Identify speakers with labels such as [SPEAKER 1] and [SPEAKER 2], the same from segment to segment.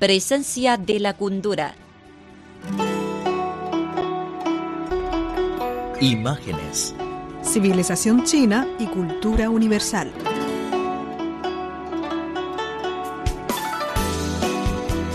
[SPEAKER 1] Presencia de la cultura.
[SPEAKER 2] Imágenes.
[SPEAKER 3] Civilización china y cultura universal.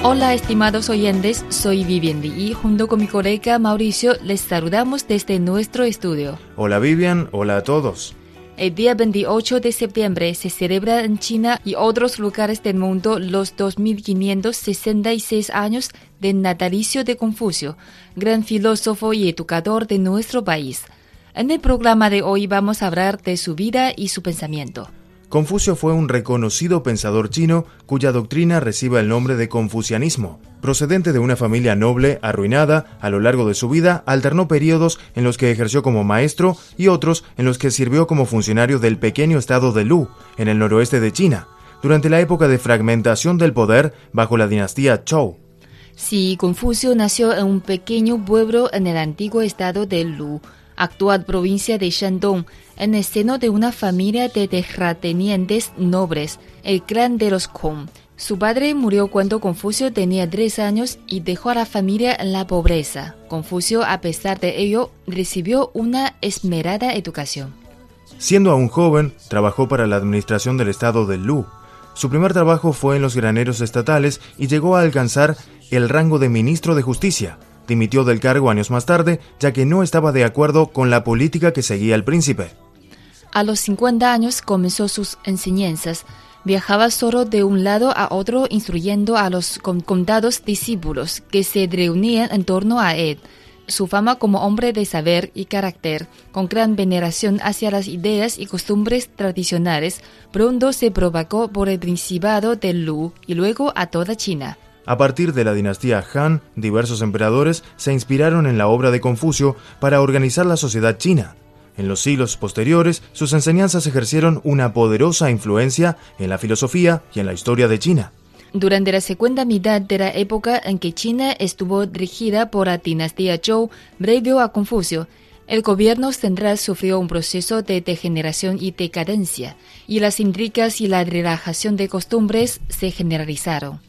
[SPEAKER 4] Hola estimados oyentes, soy Vivian Li y junto con mi colega Mauricio les saludamos desde nuestro estudio.
[SPEAKER 5] Hola Vivian, hola a todos.
[SPEAKER 4] El día 28 de septiembre se celebra en China y otros lugares del mundo los 2566 años del natalicio de Confucio, gran filósofo y educador de nuestro país. En el programa de hoy vamos a hablar de su vida y su pensamiento.
[SPEAKER 5] Confucio fue un reconocido pensador chino cuya doctrina recibe el nombre de confucianismo. Procedente de una familia noble arruinada, a lo largo de su vida alternó periodos en los que ejerció como maestro y otros en los que sirvió como funcionario del pequeño estado de Lu, en el noroeste de China, durante la época de fragmentación del poder bajo la dinastía Zhou.
[SPEAKER 4] Sí, Confucio nació en un pequeño pueblo en el antiguo estado de Lu, actual provincia de Shandong, en el seno de una familia de terratenientes nobles, el clan de los Kong. Su padre murió cuando Confucio tenía tres años y dejó a la familia en la pobreza. Confucio, a pesar de ello, recibió una esmerada educación.
[SPEAKER 5] Siendo aún joven, trabajó para la administración del estado de Lu. Su primer trabajo fue en los graneros estatales y llegó a alcanzar el rango de ministro de justicia. Dimitió del cargo años más tarde, ya que no estaba de acuerdo con la política que seguía el príncipe.
[SPEAKER 4] A los 50 años comenzó sus enseñanzas. Viajaba solo de un lado a otro instruyendo a los contados discípulos que se reunían en torno a él. Su fama como hombre de saber y carácter, con gran veneración hacia las ideas y costumbres tradicionales, pronto se propagó por el principado de Lu y luego a toda China.
[SPEAKER 5] A partir de la dinastía Han, diversos emperadores se inspiraron en la obra de Confucio para organizar la sociedad china. En los siglos posteriores, sus enseñanzas ejercieron una poderosa influencia en la filosofía y en la historia de China.
[SPEAKER 4] Durante la segunda mitad de la época en que China estuvo dirigida por la dinastía Zhou, previo a Confucio, el gobierno central sufrió un proceso de degeneración y decadencia, y las intrigas y la relajación de costumbres se generalizaron.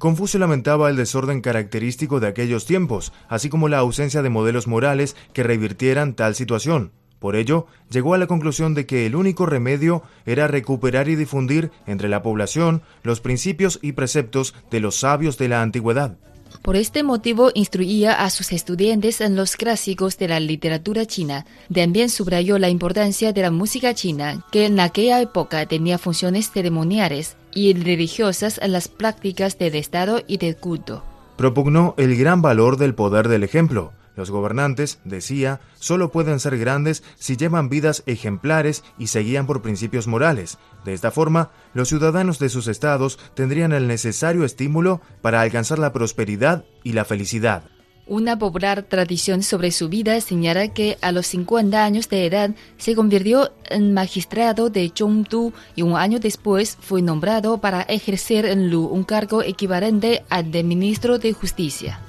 [SPEAKER 5] Confucio lamentaba el desorden característico de aquellos tiempos, así como la ausencia de modelos morales que revirtieran tal situación. Por ello, llegó a la conclusión de que el único remedio era recuperar y difundir entre la población los principios y preceptos de los sabios de la antigüedad.
[SPEAKER 4] Por este motivo instruía a sus estudiantes en los clásicos de la literatura china. También subrayó la importancia de la música china, que en aquella época tenía funciones ceremoniales y religiosas en las prácticas del Estado y del culto.
[SPEAKER 5] Propugnó el gran valor del poder del ejemplo, los gobernantes, decía, solo pueden ser grandes si llevan vidas ejemplares y se guían por principios morales. De esta forma, los ciudadanos de sus estados tendrían el necesario estímulo para alcanzar la prosperidad y la felicidad.
[SPEAKER 4] Una popular tradición sobre su vida señala que a los 50 años de edad se convirtió en magistrado de Zhongdu y un año después fue nombrado para ejercer en Lu un cargo equivalente al de ministro de Justicia.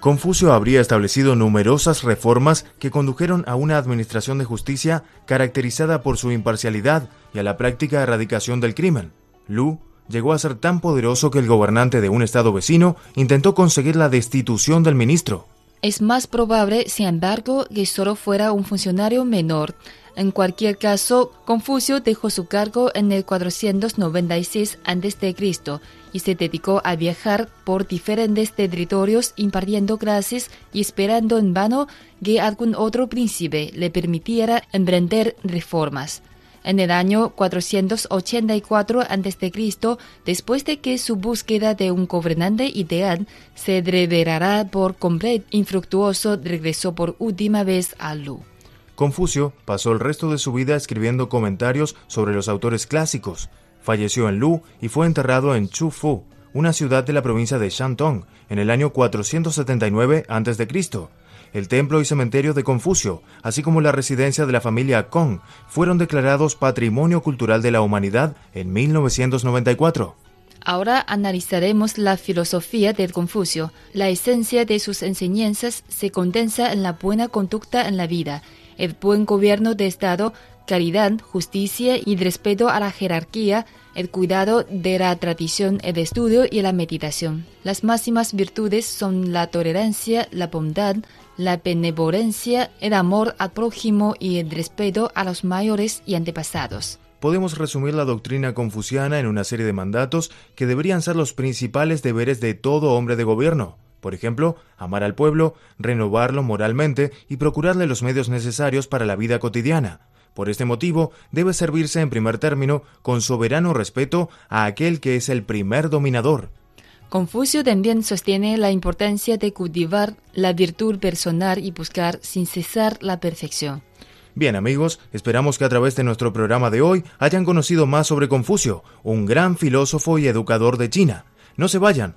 [SPEAKER 5] Confucio habría establecido numerosas reformas que condujeron a una administración de justicia caracterizada por su imparcialidad y a la práctica erradicación del crimen. Lu llegó a ser tan poderoso que el gobernante de un estado vecino intentó conseguir la destitución del ministro.
[SPEAKER 4] Es más probable, sin embargo, que solo fuera un funcionario menor. En cualquier caso, Confucio dejó su cargo en el 496 a.C. y se dedicó a viajar por diferentes territorios impartiendo clases y esperando en vano que algún otro príncipe le permitiera emprender reformas. En el año 484 a.C., después de que su búsqueda de un gobernante ideal se revelará por completo infructuoso, regresó por última vez a Lu.
[SPEAKER 5] Confucio pasó el resto de su vida escribiendo comentarios sobre los autores clásicos. Falleció en Lu y fue enterrado en Chufu, una ciudad de la provincia de Shantung, en el año 479 a.C. El templo y cementerio de Confucio, así como la residencia de la familia Kong, fueron declarados Patrimonio Cultural de la Humanidad en 1994.
[SPEAKER 4] Ahora analizaremos la filosofía del Confucio. La esencia de sus enseñanzas se condensa en la buena conducta en la vida, el buen gobierno de Estado, caridad, justicia y respeto a la jerarquía, el cuidado de la tradición, el estudio y la meditación. Las máximas virtudes son la tolerancia, la bondad, la benevolencia, el amor al prójimo y el respeto a los mayores y antepasados.
[SPEAKER 5] Podemos resumir la doctrina confuciana en una serie de mandatos que deberían ser los principales deberes de todo hombre de gobierno. Por ejemplo, amar al pueblo, renovarlo moralmente y procurarle los medios necesarios para la vida cotidiana. Por este motivo, debe servirse en primer término con soberano respeto a aquel que es el primer dominador.
[SPEAKER 4] Confucio también sostiene la importancia de cultivar la virtud personal y buscar sin cesar la perfección.
[SPEAKER 5] Bien amigos, esperamos que a través de nuestro programa de hoy hayan conocido más sobre Confucio, un gran filósofo y educador de China. No se vayan,